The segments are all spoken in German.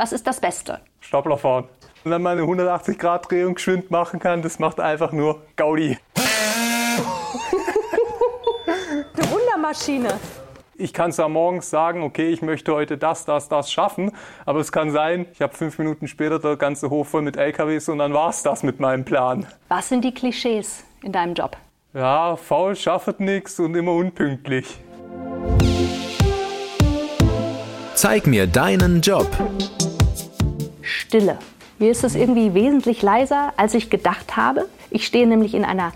Was ist das Beste? Stapler fahren. Und dann meine 180 Grad Drehung geschwind machen kann, das macht einfach nur Gaudi. Eine Wundermaschine. Ich kann zwar morgens sagen, okay, ich möchte heute das, das, das schaffen, aber es kann sein, ich habe fünf Minuten später der ganze Hof voll mit LKWs und dann war es das mit meinem Plan. Was sind die Klischees in deinem Job? Ja, faul, schafft nichts und immer unpünktlich. Zeig mir deinen Job. Stille. Mir ist es irgendwie wesentlich leiser, als ich gedacht habe. Ich stehe nämlich in einer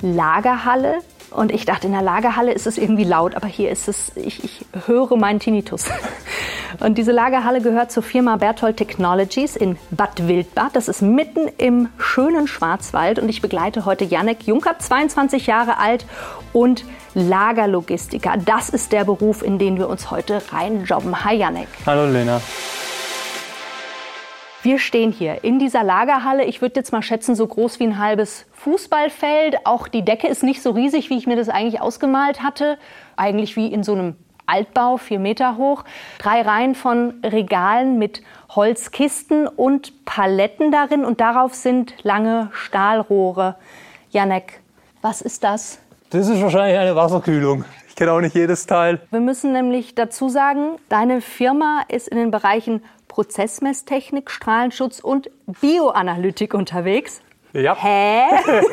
Lagerhalle und ich dachte, in der Lagerhalle ist es irgendwie laut, aber hier ist es, ich, ich höre meinen Tinnitus. Und diese Lagerhalle gehört zur Firma Berthold Technologies in Bad Wildbad. Das ist mitten im schönen Schwarzwald und ich begleite heute Janek Juncker, 22 Jahre alt und Lagerlogistiker. Das ist der Beruf, in den wir uns heute reinjobben. Hi Janek. Hallo Lena. Wir stehen hier in dieser Lagerhalle. Ich würde jetzt mal schätzen, so groß wie ein halbes Fußballfeld. Auch die Decke ist nicht so riesig, wie ich mir das eigentlich ausgemalt hatte. Eigentlich wie in so einem Altbau, vier Meter hoch. Drei Reihen von Regalen mit Holzkisten und Paletten darin. Und darauf sind lange Stahlrohre. Janek, was ist das? Das ist wahrscheinlich eine Wasserkühlung. Ich kenne auch nicht jedes Teil. Wir müssen nämlich dazu sagen, deine Firma ist in den Bereichen Prozessmesstechnik, Strahlenschutz und Bioanalytik unterwegs. Ja. Hä?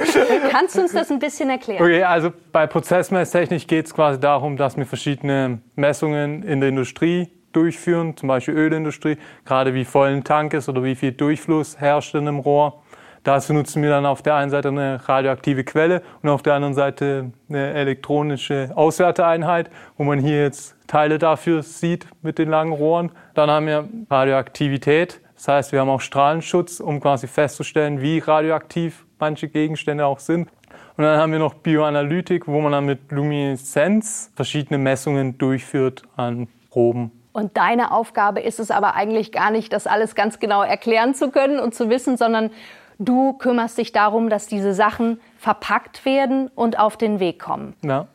Kannst du uns das ein bisschen erklären? Okay, also bei Prozessmesstechnik geht es quasi darum, dass wir verschiedene Messungen in der Industrie durchführen, zum Beispiel Ölindustrie, gerade wie voll ein Tank ist oder wie viel Durchfluss herrscht in einem Rohr. Dazu nutzen wir dann auf der einen Seite eine radioaktive Quelle und auf der anderen Seite eine elektronische Auswerteeinheit, wo man hier jetzt Teile dafür sieht mit den langen Rohren. Dann haben wir Radioaktivität, das heißt, wir haben auch Strahlenschutz, um quasi festzustellen, wie radioaktiv manche Gegenstände auch sind. Und dann haben wir noch Bioanalytik, wo man dann mit Lumineszenz verschiedene Messungen durchführt an Proben. Und deine Aufgabe ist es aber eigentlich gar nicht, das alles ganz genau erklären zu können und zu wissen, sondern du kümmerst dich darum, dass diese Sachen verpackt werden und auf den Weg kommen. Ja.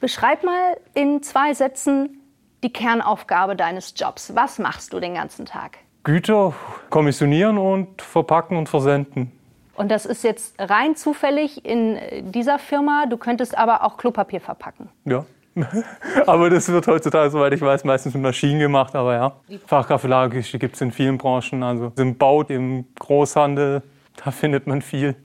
Beschreib mal in zwei Sätzen die Kernaufgabe deines Jobs. Was machst du den ganzen Tag? Güter kommissionieren und verpacken und versenden. Und das ist jetzt rein zufällig in dieser Firma. Du könntest aber auch Klopapier verpacken. Ja. aber das wird heutzutage, soweit ich weiß, meistens mit Maschinen gemacht. Aber ja, Fachkraft für Lagergeschichte gibt es in vielen Branchen. Also im Bau, im Großhandel, da findet man viel.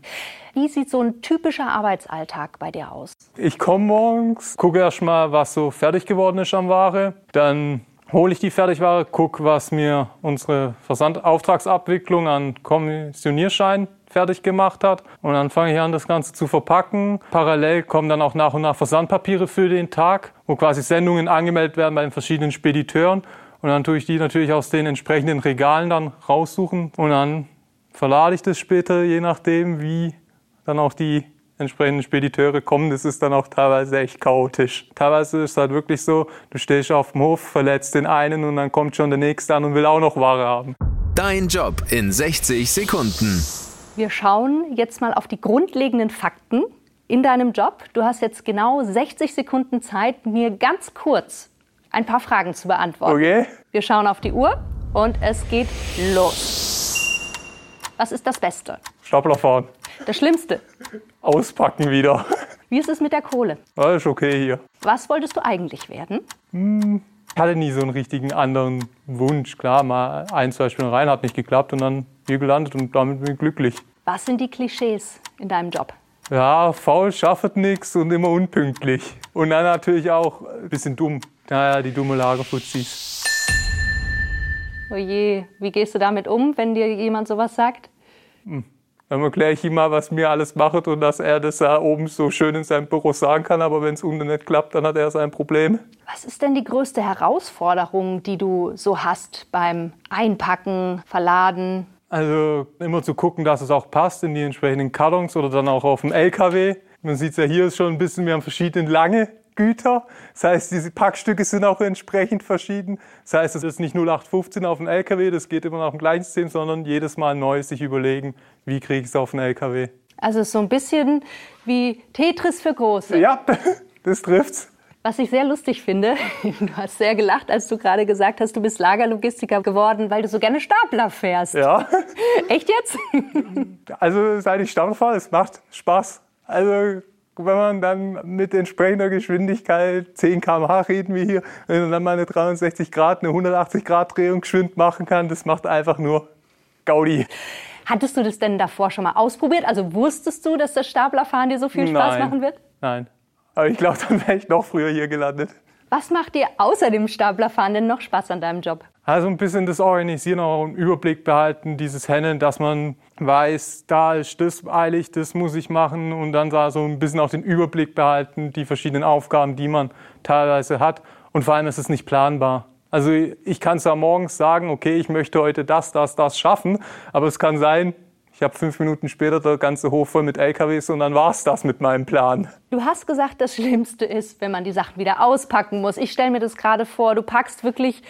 Wie sieht so ein typischer Arbeitsalltag bei dir aus? Ich komme morgens, gucke erst mal, was so fertig geworden ist an Ware. Dann hole ich die Fertigware, gucke, was mir unsere Versandauftragsabwicklung an Kommissionierschein fertig gemacht hat. Und dann fange ich an, das Ganze zu verpacken. Parallel kommen dann auch nach und nach Versandpapiere für den Tag, wo quasi Sendungen angemeldet werden bei den verschiedenen Spediteuren. Und dann tue ich die natürlich aus den entsprechenden Regalen dann raussuchen. Und dann verlade ich das später, je nachdem, wie dann auch die entsprechenden Spediteure kommen, das ist dann auch teilweise echt chaotisch. Teilweise ist es halt wirklich so, du stehst auf dem Hof, verletzt den einen und dann kommt schon der nächste an und will auch noch Ware haben. Dein Job in 60 Sekunden. Wir schauen jetzt mal auf die grundlegenden Fakten in deinem Job. Du hast jetzt genau 60 Sekunden Zeit, mir ganz kurz ein paar Fragen zu beantworten. Okay. Wir schauen auf die Uhr und es geht los. Was ist das Beste? Stapler fahren. Das Schlimmste? Auspacken wieder. Wie ist es mit der Kohle? Ja, ist okay hier. Was wolltest du eigentlich werden? Ich hatte nie so einen richtigen anderen Wunsch. Klar, mal ein, zwei Stunden rein, hat nicht geklappt und dann hier gelandet und damit bin ich glücklich. Was sind die Klischees in deinem Job? Ja, faul, schafft nichts und immer unpünktlich. Und dann natürlich auch ein bisschen dumm. Naja, die dumme Lagerfuzis. Oje, wie gehst du damit um, wenn dir jemand sowas sagt? Dann erkläre ich ihm mal, was mir alles macht und dass er das da oben so schön in seinem Büro sagen kann, aber wenn es unten nicht klappt, dann hat er sein Problem. Was ist denn die größte Herausforderung, die du so hast beim Einpacken, Verladen? Also immer zu gucken, dass es auch passt in die entsprechenden Kartons oder dann auch auf dem LKW. Man sieht es ja hier ist schon ein bisschen, wir haben verschiedene lange Güter. Das heißt, diese Packstücke sind auch entsprechend verschieden. Das heißt, es ist nicht 0815 auf dem LKW, das geht immer nach dem gleichen System, sondern jedes Mal neu sich überlegen, wie kriege ich es auf den LKW. Also so ein bisschen wie Tetris für Große. Ja, das trifft's. Was ich sehr lustig finde, du hast sehr gelacht, als du gerade gesagt hast, du bist Lagerlogistiker geworden, weil du so gerne Stapler fährst. Ja. Echt jetzt? Also seit ich Stapler fahre, es macht Spaß. Also wenn man dann mit entsprechender Geschwindigkeit 10 km/h reden wir hier, wenn man dann mal eine 63 Grad, eine 180 Grad Drehung geschwind machen kann, das macht einfach nur Gaudi. Hattest du das denn davor schon mal ausprobiert? Also wusstest du, dass das Staplerfahren dir so viel Spaß Nein. machen wird? Nein. Aber ich glaube, dann wäre ich noch früher hier gelandet. Was macht dir außer dem Staplerfahren denn noch Spaß an deinem Job? Also ein bisschen das Organisieren, auch einen Überblick behalten, dieses Handeln, dass man weiß, da ist das eilig, das muss ich machen und dann da so ein bisschen auch den Überblick behalten, die verschiedenen Aufgaben, die man teilweise hat und vor allem ist es nicht planbar. Also ich kann zwar morgens sagen, okay, ich möchte heute das, das, das schaffen, aber es kann sein, ich habe fünf Minuten später der ganze Hof voll mit LKWs und dann war's das mit meinem Plan. Du hast gesagt, das Schlimmste ist, wenn man die Sachen wieder auspacken muss. Ich stelle mir das gerade vor, du packst wirklich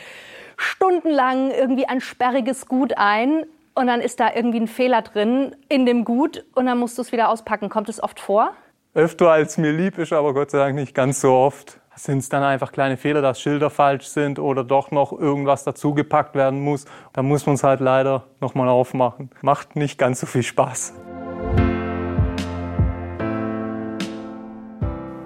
stundenlang irgendwie ein sperriges Gut ein und dann ist da irgendwie ein Fehler drin in dem Gut und dann musst du es wieder auspacken. Kommt es oft vor? Öfter als mir lieb ist, aber Gott sei Dank nicht ganz so oft. Sind es dann einfach kleine Fehler, dass Schilder falsch sind oder doch noch irgendwas dazugepackt werden muss? Da muss man es halt leider nochmal aufmachen. Macht nicht ganz so viel Spaß.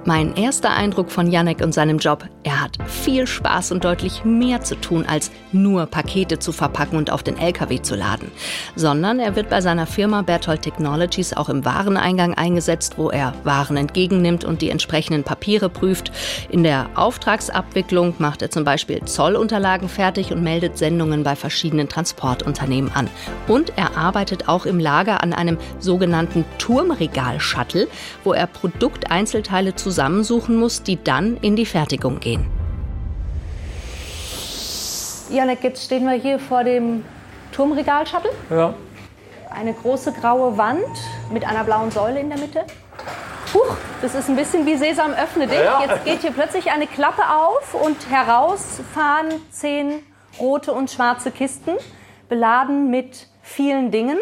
Mein erster Eindruck von Janek und seinem Job, er hat viel Spaß und deutlich mehr zu tun, als nur Pakete zu verpacken und auf den LKW zu laden. Sondern er wird bei seiner Firma Berthold Technologies auch im Wareneingang eingesetzt, wo er Waren entgegennimmt und die entsprechenden Papiere prüft. In der Auftragsabwicklung macht er zum Beispiel Zollunterlagen fertig und meldet Sendungen bei verschiedenen Transportunternehmen an. Und er arbeitet auch im Lager an einem sogenannten Turmregal-Shuttle, wo er Produkteinzelteile zusammensuchen muss, die dann in die Fertigung gehen. Janek, jetzt stehen wir hier vor dem Turmregal-Shuttle. Ja. Eine große graue Wand mit einer blauen Säule in der Mitte. Huch, das ist ein bisschen wie Sesam, öffne dich. Ja. Jetzt geht hier plötzlich eine Klappe auf und heraus fahren zehn rote und schwarze Kisten, beladen mit vielen Dingen.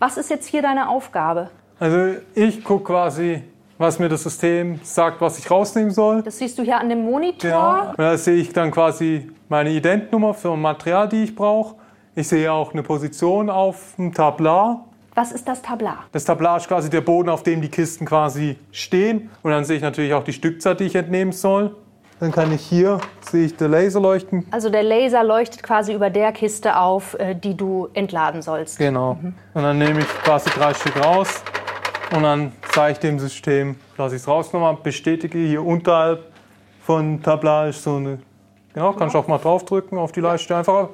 Was ist jetzt hier deine Aufgabe? Also ich gucke quasi, was mir das System sagt, was ich rausnehmen soll. Das siehst du hier an dem Monitor. Ja. Und da sehe ich dann quasi meine Identnummer für Material, die ich brauche. Ich sehe auch eine Position auf dem Tablar. Was ist das Tablar? Das Tablar ist quasi der Boden, auf dem die Kisten quasi stehen. Und dann sehe ich natürlich auch die Stückzahl, die ich entnehmen soll. Dann kann ich hier, sehe ich der Laser leuchten. Also der Laser leuchtet quasi über der Kiste auf, äh, die du entladen sollst. Genau. Und dann nehme ich quasi drei Stück raus. Und dann zeige ich dem System, dass ich es rausgenommen habe. Bestätige hier unterhalb von Tablar ist so eine. Genau, kannst du auch mal draufdrücken auf die Leiste einfach.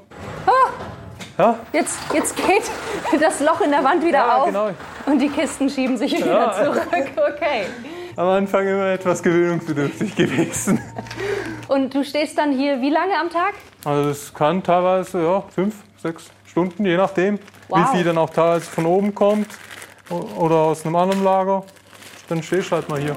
Ja, Jetzt, jetzt geht das Loch in der Wand wieder Ja, auf genau. und die Kisten schieben sich wieder Ja. zurück. Okay. am Anfang immer etwas gewöhnungsbedürftig gewesen. Und du stehst dann hier wie lange am Tag? Also das kann teilweise ja, fünf, sechs Stunden, je nachdem, Wow. wie viel dann auch teilweise von oben kommt oder aus einem anderen Lager. Dann stehst du halt mal hier.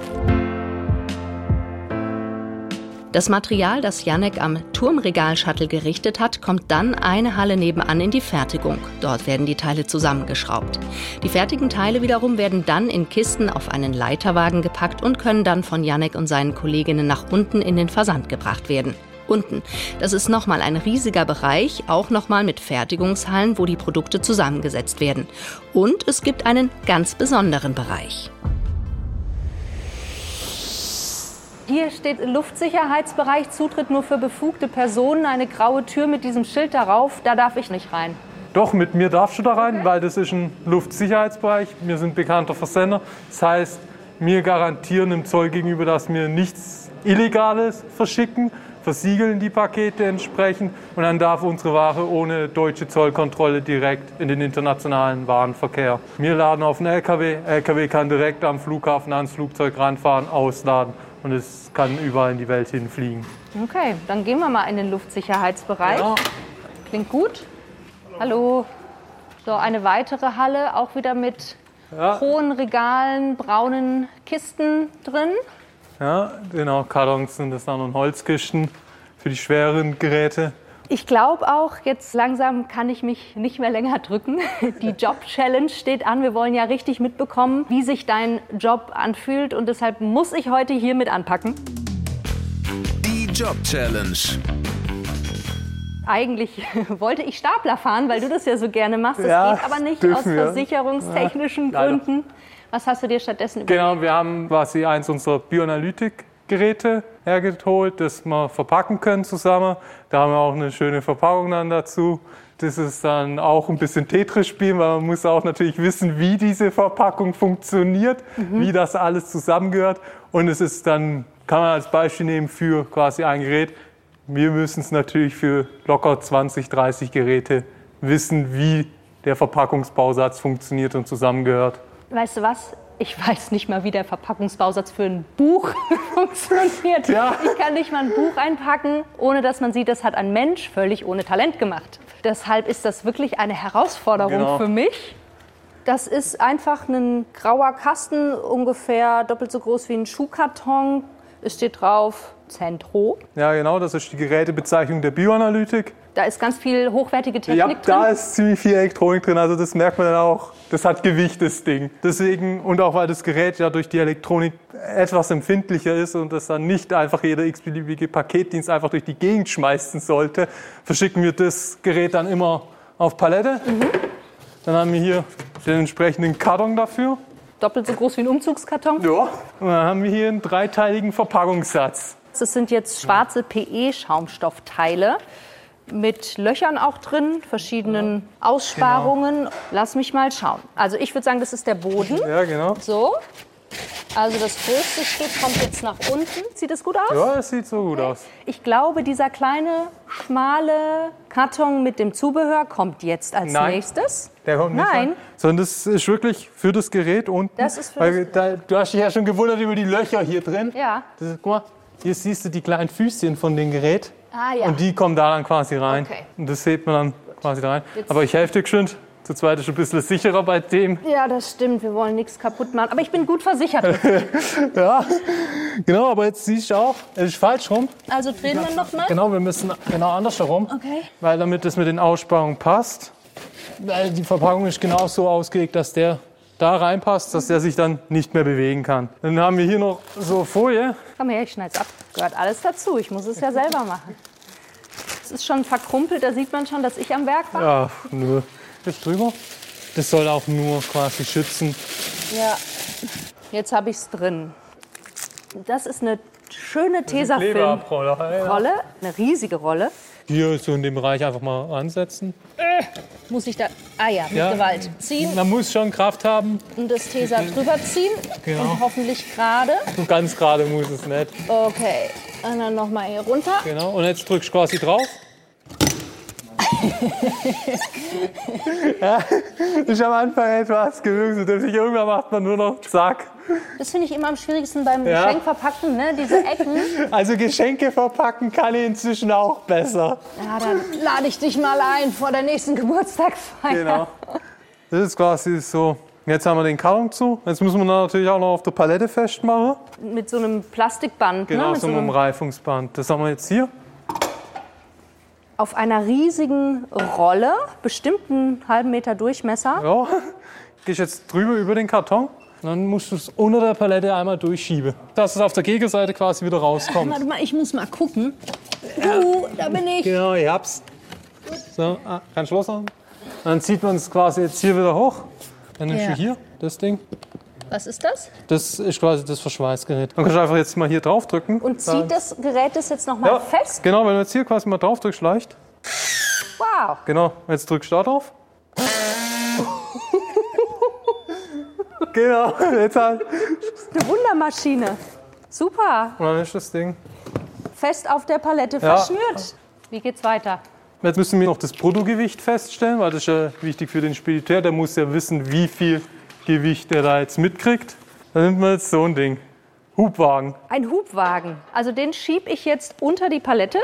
Das Material, das Janek am Turmregal-Shuttle gerichtet hat, kommt dann eine Halle nebenan in die Fertigung. Dort werden die Teile zusammengeschraubt. Die fertigen Teile wiederum werden dann in Kisten auf einen Leiterwagen gepackt und können dann von Janek und seinen Kolleginnen nach unten in den Versand gebracht werden. Unten. Das ist nochmal ein riesiger Bereich, auch nochmal mit Fertigungshallen, wo die Produkte zusammengesetzt werden. Und es gibt einen ganz besonderen Bereich. Hier steht Luftsicherheitsbereich, Zutritt nur für befugte Personen, eine graue Tür mit diesem Schild darauf, da darf ich nicht rein. Doch, mit mir darfst du da rein, weil das ist ein Luftsicherheitsbereich. Wir sind bekannter Versender. Das heißt, wir garantieren dem Zoll gegenüber, dass wir nichts Illegales verschicken, versiegeln die Pakete entsprechend und dann darf unsere Ware ohne deutsche Zollkontrolle direkt in den internationalen Warenverkehr. Wir laden auf einen LKW, LKW kann direkt am Flughafen ans Flugzeug ranfahren, ausladen und es kann überall in die Welt hinfliegen. Okay, dann gehen wir mal in den Luftsicherheitsbereich. Ja. Klingt gut. Hallo. So, eine weitere Halle, auch wieder mit Ja. hohen Regalen, braunen Kisten drin. Ja, genau, Kartons sind das dann und Holzkisten für die schweren Geräte. Ich glaube auch, jetzt langsam kann ich mich nicht mehr länger drücken. Die Job-Challenge steht an. Wir wollen ja richtig mitbekommen, wie sich dein Job anfühlt. Und deshalb muss ich heute hier mit anpacken. Job Challenge. Eigentlich wollte ich Stapler fahren, weil du das ja so gerne machst. Das Ja, geht aber nicht aus wir. versicherungstechnischen Ja, leider. Gründen. Was hast du dir stattdessen überlegt? Genau, wir haben quasi eins unserer Bioanalytik-Geräte hergeholt, das wir verpacken können zusammen. Da haben wir auch eine schöne Verpackung dann dazu. Das ist dann auch ein bisschen Tetris-Spielen, weil man muss auch natürlich wissen, wie diese Verpackung funktioniert, wie das alles zusammengehört. Und es ist dann, kann man als Beispiel nehmen für quasi ein Gerät. Wir müssen es natürlich für locker 20, 30 Geräte wissen, wie der Verpackungsbausatz funktioniert und zusammengehört. Weißt du was? Ich weiß nicht mal, wie der Verpackungsbausatz für ein Buch funktioniert. Ja. Ich kann nicht mal ein Buch einpacken, ohne dass man sieht, das hat ein Mensch völlig ohne Talent gemacht. Deshalb ist das wirklich eine Herausforderung Genau. für mich. Das ist einfach ein grauer Kasten, ungefähr doppelt so groß wie ein Schuhkarton. Es steht drauf Centro. Ja, genau, das ist die Gerätebezeichnung der Bioanalytik. Da ist ganz viel hochwertige Ja, Technik da drin. ist ziemlich viel Elektronik drin, also das merkt man dann auch. Das hat Gewicht, das Ding. Deswegen, und auch weil das Gerät ja durch die Elektronik etwas empfindlicher ist und das dann nicht einfach jeder x-beliebige Paketdienst einfach durch die Gegend schmeißen sollte, verschicken wir das Gerät dann immer auf Palette. Mhm. Dann haben wir hier den entsprechenden Karton dafür. Doppelt so groß wie ein Umzugskarton. Ja. Und dann haben wir hier einen dreiteiligen Verpackungssatz. Das sind jetzt schwarze PE-Schaumstoffteile mit Löchern auch drin, verschiedenen Aussparungen. Lass mich mal schauen. Also ich würde sagen, das ist der Boden. Ja, genau. So. Also das größte Stück kommt jetzt nach unten. Sieht das gut aus? Ja, das sieht so gut aus. Ich glaube, dieser kleine, schmale Karton mit dem Zubehör kommt jetzt als Nein. nächstes. Der kommt nicht Nein. rein. Sondern das ist wirklich für das Gerät unten. Das ist für weil da, Du hast dich ja schon gewundert über die Löcher hier drin. Ja. Das ist, guck mal, hier siehst du die kleinen Füßchen von dem Gerät. Ah ja. Und die kommen da dann quasi rein. Okay. Und das hebt man dann quasi da rein. Jetzt- Aber ich helfe dir geschwind. Zu zweit ist ein bisschen sicherer bei dem. ja, das stimmt. Wir wollen nichts kaputt machen. Aber ich bin gut versichert. Ja, genau, aber jetzt siehst du auch, es ist falsch rum. Also drehen wir noch mal. Genau, wir müssen genau andersherum. Okay. Weil damit das mit den Aussparungen passt. Weil die Verpackung ist genau so ausgelegt, dass der da reinpasst, dass der sich dann nicht mehr bewegen kann. Dann haben wir hier noch so Folie. Komm her, ich schneide es ab. Gehört alles dazu. Ich muss es ja selber machen. Es ist schon verkrumpelt, da sieht man schon, dass ich am Werk war. Ja, nö. Jetzt drüber. Das soll auch nur quasi schützen. Ja. Jetzt habe ich es drin. Das ist eine schöne Tesafilm-Rolle. Ja. eine riesige Rolle. Hier so in dem Bereich einfach mal ansetzen. Muss ich da, ah ja, mit Ja. Gewalt ziehen Man muss schon Kraft haben. und das Tesa drüber ziehen Genau. und hoffentlich gerade. Ganz gerade muss es nicht. Okay, und dann noch mal hier runter. Genau. Und jetzt drückst du quasi drauf. Ja, ist am Anfang etwas gewöhnungsbedürftig. Irgendwann macht man nur noch zack. Das finde ich immer am schwierigsten beim Ja. Geschenkverpacken, ne? diese Ecken. Also Geschenke verpacken kann ich inzwischen auch besser. Ja, dann lade ich dich mal ein vor der nächsten Geburtstagsfeier. Genau. Das ist quasi so. Jetzt haben wir den Karton zu. Jetzt müssen wir natürlich auch noch auf der Palette festmachen. Mit so einem Plastikband, Genau, ne? Mit so einem Reifungsband. Das haben wir jetzt hier. Auf einer riesigen Rolle, bestimmt einen halben Meter Durchmesser. Ja. Gehst jetzt drüber über den Karton. Dann musst du es unter der Palette einmal durchschieben. Dass es auf der Gegenseite quasi wieder rauskommt. Warte mal, ich muss mal gucken. Uh, da bin ich. Genau, ich hab's. So, ah, kann Schluss machen. Dann zieht man es quasi jetzt hier wieder hoch. Dann nimmst Ja. du hier das Ding. Was ist das? Das ist quasi das Verschweißgerät. Dann kannst du einfach jetzt mal hier drauf drücken. Und zieht das Gerät das jetzt noch mal ja, fest? Genau, wenn du jetzt hier quasi mal drauf drückst, leicht. Wow. Genau, jetzt drückst du da drauf. genau, jetzt halt. Eine Wundermaschine. Super. Und dann ist das Ding. Fest auf der Palette Ja. verschnürt. Wie geht's weiter? Jetzt müssen wir noch das Bruttogewicht feststellen, weil das ist ja wichtig für den Spediteur. Der muss ja wissen, wie viel Gewicht er da jetzt mitkriegt. Dann nimmt man jetzt so ein Ding. Hubwagen. Ein Hubwagen. Also den schieb ich jetzt unter die Palette.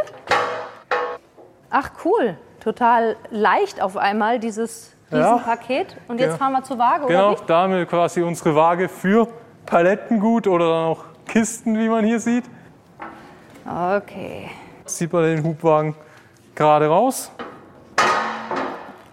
Ach cool. Total leicht auf einmal dieses Ja. Riesenpaket. Und jetzt Genau. fahren wir zur Waage, Genau, oder wie? da haben wir quasi unsere Waage für Palettengut oder dann auch Kisten, wie man hier sieht. Okay. Jetzt zieht man den Hubwagen gerade raus.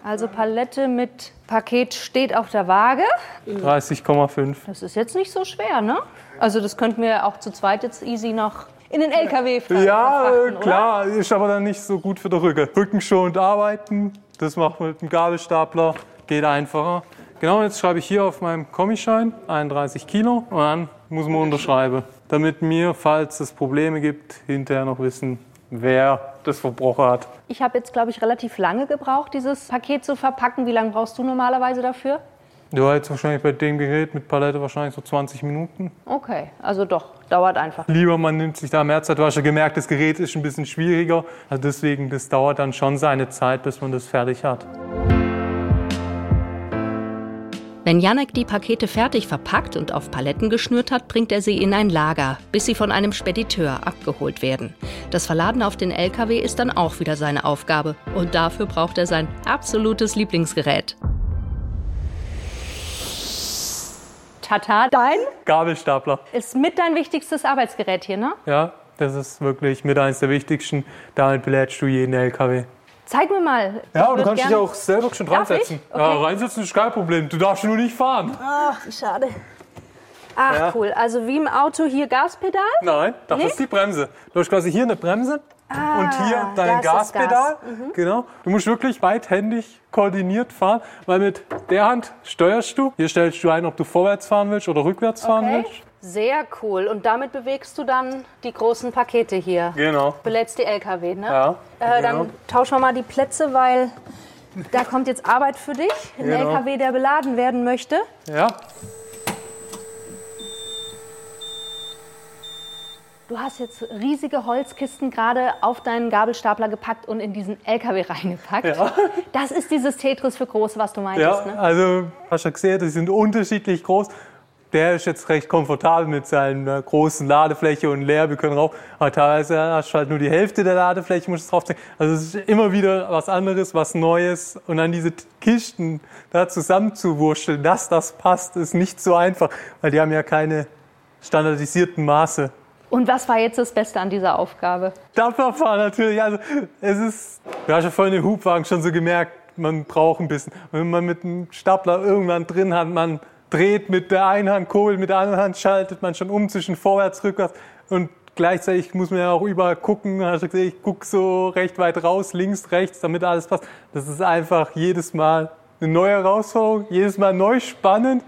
Also Palette mit Paket steht auf der Waage. 30,5. Das ist jetzt nicht so schwer, ne? Also das könnten wir auch zu zweit jetzt easy noch in den LKW ver Ja, klar, ist aber dann nicht so gut für den Rücken. Rückenschonend arbeiten, das macht man mit dem Gabelstapler, geht einfacher. Genau, jetzt schreibe ich hier auf meinem Kommischein 31 Kilo und dann muss man unterschreiben, damit mir, falls es Probleme gibt, hinterher noch wissen, wer das verbrochen hat. Ich habe jetzt, glaube ich, relativ lange gebraucht, dieses Paket zu verpacken. Wie lange brauchst du normalerweise dafür? Du hast jetzt wahrscheinlich bei dem Gerät mit Palette wahrscheinlich so 20 Minuten. Okay, also doch, dauert einfach. Lieber man nimmt sich da mehr Zeit. Du hast ja gemerkt, das Gerät ist ein bisschen schwieriger. Also deswegen, das dauert dann schon seine Zeit, bis man das fertig hat. Wenn Janek die Pakete fertig verpackt und auf Paletten geschnürt hat, bringt er sie in ein Lager, bis sie von einem Spediteur abgeholt werden. Das Verladen auf den LKW ist dann auch wieder seine Aufgabe. Und dafür braucht er sein absolutes Lieblingsgerät. Tata, dein Gabelstapler. ist mit dein wichtigstes Arbeitsgerät hier, ne? Ja, das ist wirklich mit eines der wichtigsten. Damit belädst du jeden LKW. Zeig mir mal. Ja, und du kannst dich auch selber schon Darf reinsetzen. ich? Ja, Okay. reinsetzen ist kein Problem. Du darfst nur nicht fahren. Ach, wie schade. Ach, Ja. cool. Also wie im Auto hier Gaspedal? Nein, das Nee? ist die Bremse. Du hast quasi hier eine Bremse und hier dein ist das Gaspedal. Gas. Mhm. Genau. Du musst wirklich beidhändig koordiniert fahren, weil mit der Hand steuerst du. Hier stellst du ein, ob du vorwärts fahren willst oder rückwärts fahren Okay. willst. Sehr cool. Und damit bewegst du dann die großen Pakete hier. Genau. Belädst die LKW, ne? Ja, Äh, genau. Dann tauschen wir mal die Plätze, weil da kommt jetzt Arbeit für dich. Ein Genau. LKW, der beladen werden möchte. Ja, Du hast jetzt riesige Holzkisten gerade auf deinen Gabelstapler gepackt und in diesen LKW reingepackt. Ja. Das ist dieses Tetris für groß, was du ja. meintest, ne? Also hast du gesehen, die sind unterschiedlich groß. Der ist jetzt recht komfortabel mit seiner großen Ladefläche und leer. Wir können rauf. Aber teilweise hast du halt nur die Hälfte der Ladefläche, musst du draufziehen. Also es ist immer wieder was anderes, was Neues. Und dann diese Kisten da zusammenzuwurschteln, dass das passt, ist nicht so einfach, weil die haben ja keine standardisierten Maße. Und was war jetzt das Beste an dieser Aufgabe? Dampferfahren natürlich. Also es ist, du hast ja vorhin den Hubwagen schon so gemerkt, man braucht ein bisschen. Und wenn man mit einem Stapler irgendwann drin hat, man dreht mit der einen Hand Kohl, mit der anderen Hand schaltet man schon um zwischen vorwärts, rückwärts und gleichzeitig muss man ja auch überall gucken. Gesehen, ich gucke so recht weit raus, links, rechts, damit alles passt. Das ist einfach jedes Mal eine neue Herausforderung, jedes Mal neu spannend.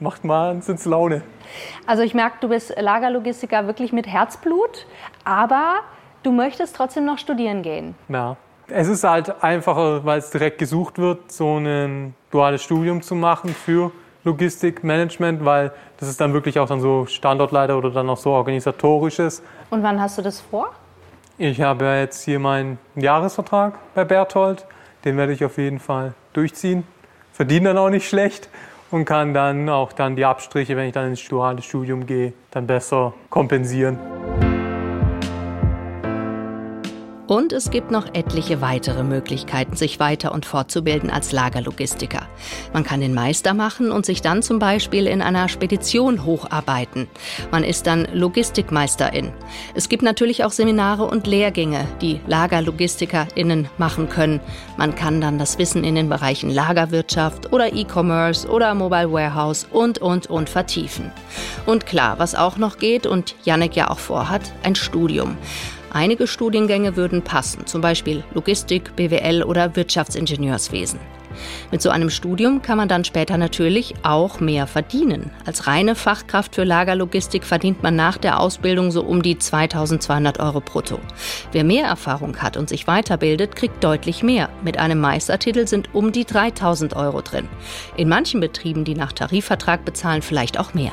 Macht wahnsinns Laune. Also ich merke, du bist Lagerlogistiker wirklich mit Herzblut, aber du möchtest trotzdem noch studieren gehen. Ja. Es ist halt einfacher, weil es direkt gesucht wird, so ein duales Studium zu machen für Logistikmanagement, weil das ist dann wirklich auch dann so Standortleiter oder dann auch so organisatorisches. Und wann hast du das vor? Ich habe ja jetzt hier meinen Jahresvertrag bei Berthold. Den werde ich auf jeden Fall durchziehen. Verdiene dann auch nicht schlecht und kann dann auch dann die Abstriche, wenn ich dann ins duale Studium gehe, dann besser kompensieren. Und es gibt noch etliche weitere Möglichkeiten, sich weiter und fortzubilden als Lagerlogistiker. Man kann den Meister machen und sich dann zum Beispiel in einer Spedition hocharbeiten. Man ist dann Logistikmeisterin. Es gibt natürlich auch Seminare und Lehrgänge, die LagerlogistikerInnen machen können. Man kann dann das Wissen in den Bereichen Lagerwirtschaft oder E-Commerce oder Mobile Warehouse und, und, und vertiefen. Und klar, was auch noch geht und Janek ja auch vorhat, ein Studium. Einige Studiengänge würden passen, zum Beispiel Logistik, BWL oder Wirtschaftsingenieurswesen. Mit so einem Studium kann man dann später natürlich auch mehr verdienen. Als reine Fachkraft für Lagerlogistik verdient man nach der Ausbildung so um die 2200 Euro brutto. Wer mehr Erfahrung hat und sich weiterbildet, kriegt deutlich mehr. Mit einem Meistertitel sind um die 3000 Euro drin. In manchen Betrieben, die nach Tarifvertrag bezahlen, vielleicht auch mehr.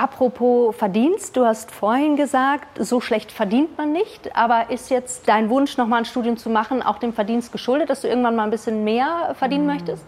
Apropos Verdienst, du hast vorhin gesagt, so schlecht verdient man nicht. Aber ist jetzt dein Wunsch, nochmal ein Studium zu machen, auch dem Verdienst geschuldet, dass du irgendwann mal ein bisschen mehr verdienen möchtest?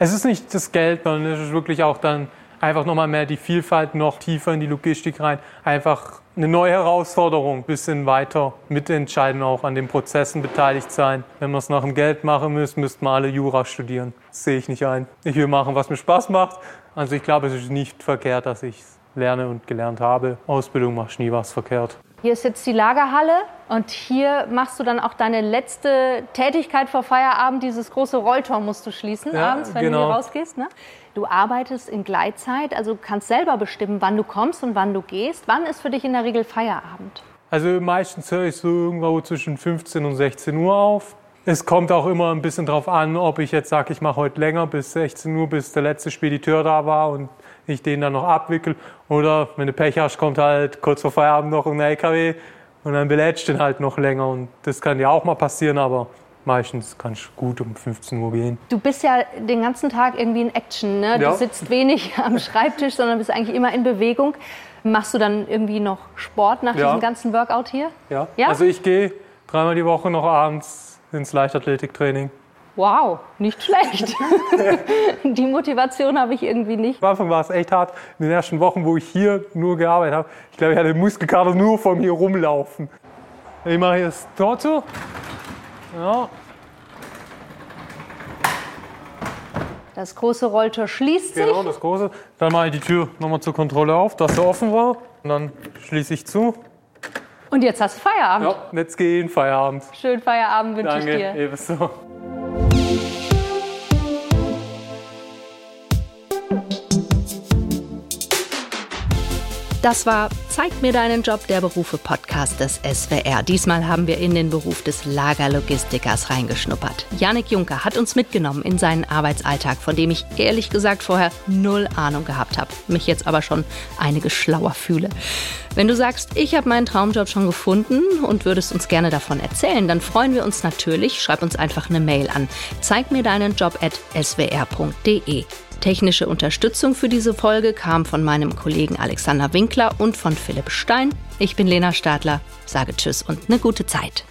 Es ist nicht das Geld, sondern es ist wirklich auch dann einfach nochmal mehr die Vielfalt noch tiefer in die Logistik rein. Einfach eine neue Herausforderung, ein bisschen weiter mitentscheiden, auch an den Prozessen beteiligt sein. Wenn wir es nach dem Geld machen müssen, müssten wir alle Jura studieren. Das sehe ich nicht ein. Ich will machen, was mir Spaß macht. Also ich glaube, es ist nicht verkehrt, dass ich es lerne und gelernt habe. Ausbildung macht nie was verkehrt. Hier ist jetzt die Lagerhalle und hier machst du dann auch deine letzte Tätigkeit vor Feierabend. Dieses große Rolltor musst du schließen Ja, abends, wenn genau. du hier rausgehst. Ne? Du arbeitest in Gleitzeit, also kannst selber bestimmen, wann du kommst und wann du gehst. Wann ist für dich in der Regel Feierabend? Also meistens höre ich so irgendwo zwischen 15 und 16 Uhr auf. Es kommt auch immer ein bisschen drauf an, ob ich jetzt sage, ich mache heute länger bis 16 Uhr, bis der letzte Spediteur da war und ich den dann noch abwickel. Oder wenn du Pech hast, kommt halt kurz vor Feierabend noch ein LKW und dann belädst du den halt noch länger. Und das kann ja auch mal passieren, aber meistens kann ich gut um 15 Uhr gehen. Du bist ja den ganzen Tag irgendwie in Action. Ne? Ja. Du sitzt wenig am Schreibtisch, sondern bist eigentlich immer in Bewegung. Machst du dann irgendwie noch Sport nach Ja. diesem ganzen Workout hier? Ja? Ja? Also ich gehe dreimal die Woche noch abends ins Leichtathletiktraining. Wow, nicht schlecht. Die Motivation habe ich irgendwie nicht. Am Anfang war es echt hart. In den ersten Wochen, wo ich hier nur gearbeitet habe, ich glaube, ich hatte Muskelkater nur vom hier rumlaufen. Ich mache hier das Tor zu. Ja, Das große Rolltor schließt sich. genau, das große. Dann mache ich die Tür nochmal zur Kontrolle auf, dass sie offen war. Und dann schließe ich zu. Und jetzt hast du Feierabend. Ja, jetzt gehe ich in Feierabend. Schönen Feierabend wünsche ich Danke, dir. ebenso. Das war Zeig mir deinen Job, der Berufe Podcast des SWR. Diesmal haben wir in den Beruf des Lagerlogistikers reingeschnuppert. Janik Juncker hat uns mitgenommen in seinen Arbeitsalltag, von dem ich ehrlich gesagt vorher null Ahnung gehabt habe, mich jetzt aber schon einiges schlauer fühle. Wenn du sagst, ich habe meinen Traumjob schon gefunden und würdest uns gerne davon erzählen, dann freuen wir uns natürlich. Schreib uns einfach eine Mail an. Zeig mir deinen Job at swr.de. Technische Unterstützung für diese Folge kam von meinem Kollegen Alexander Winkler und von Philipp Stein. Ich bin Lena Stadler, sage Tschüss und eine gute Zeit.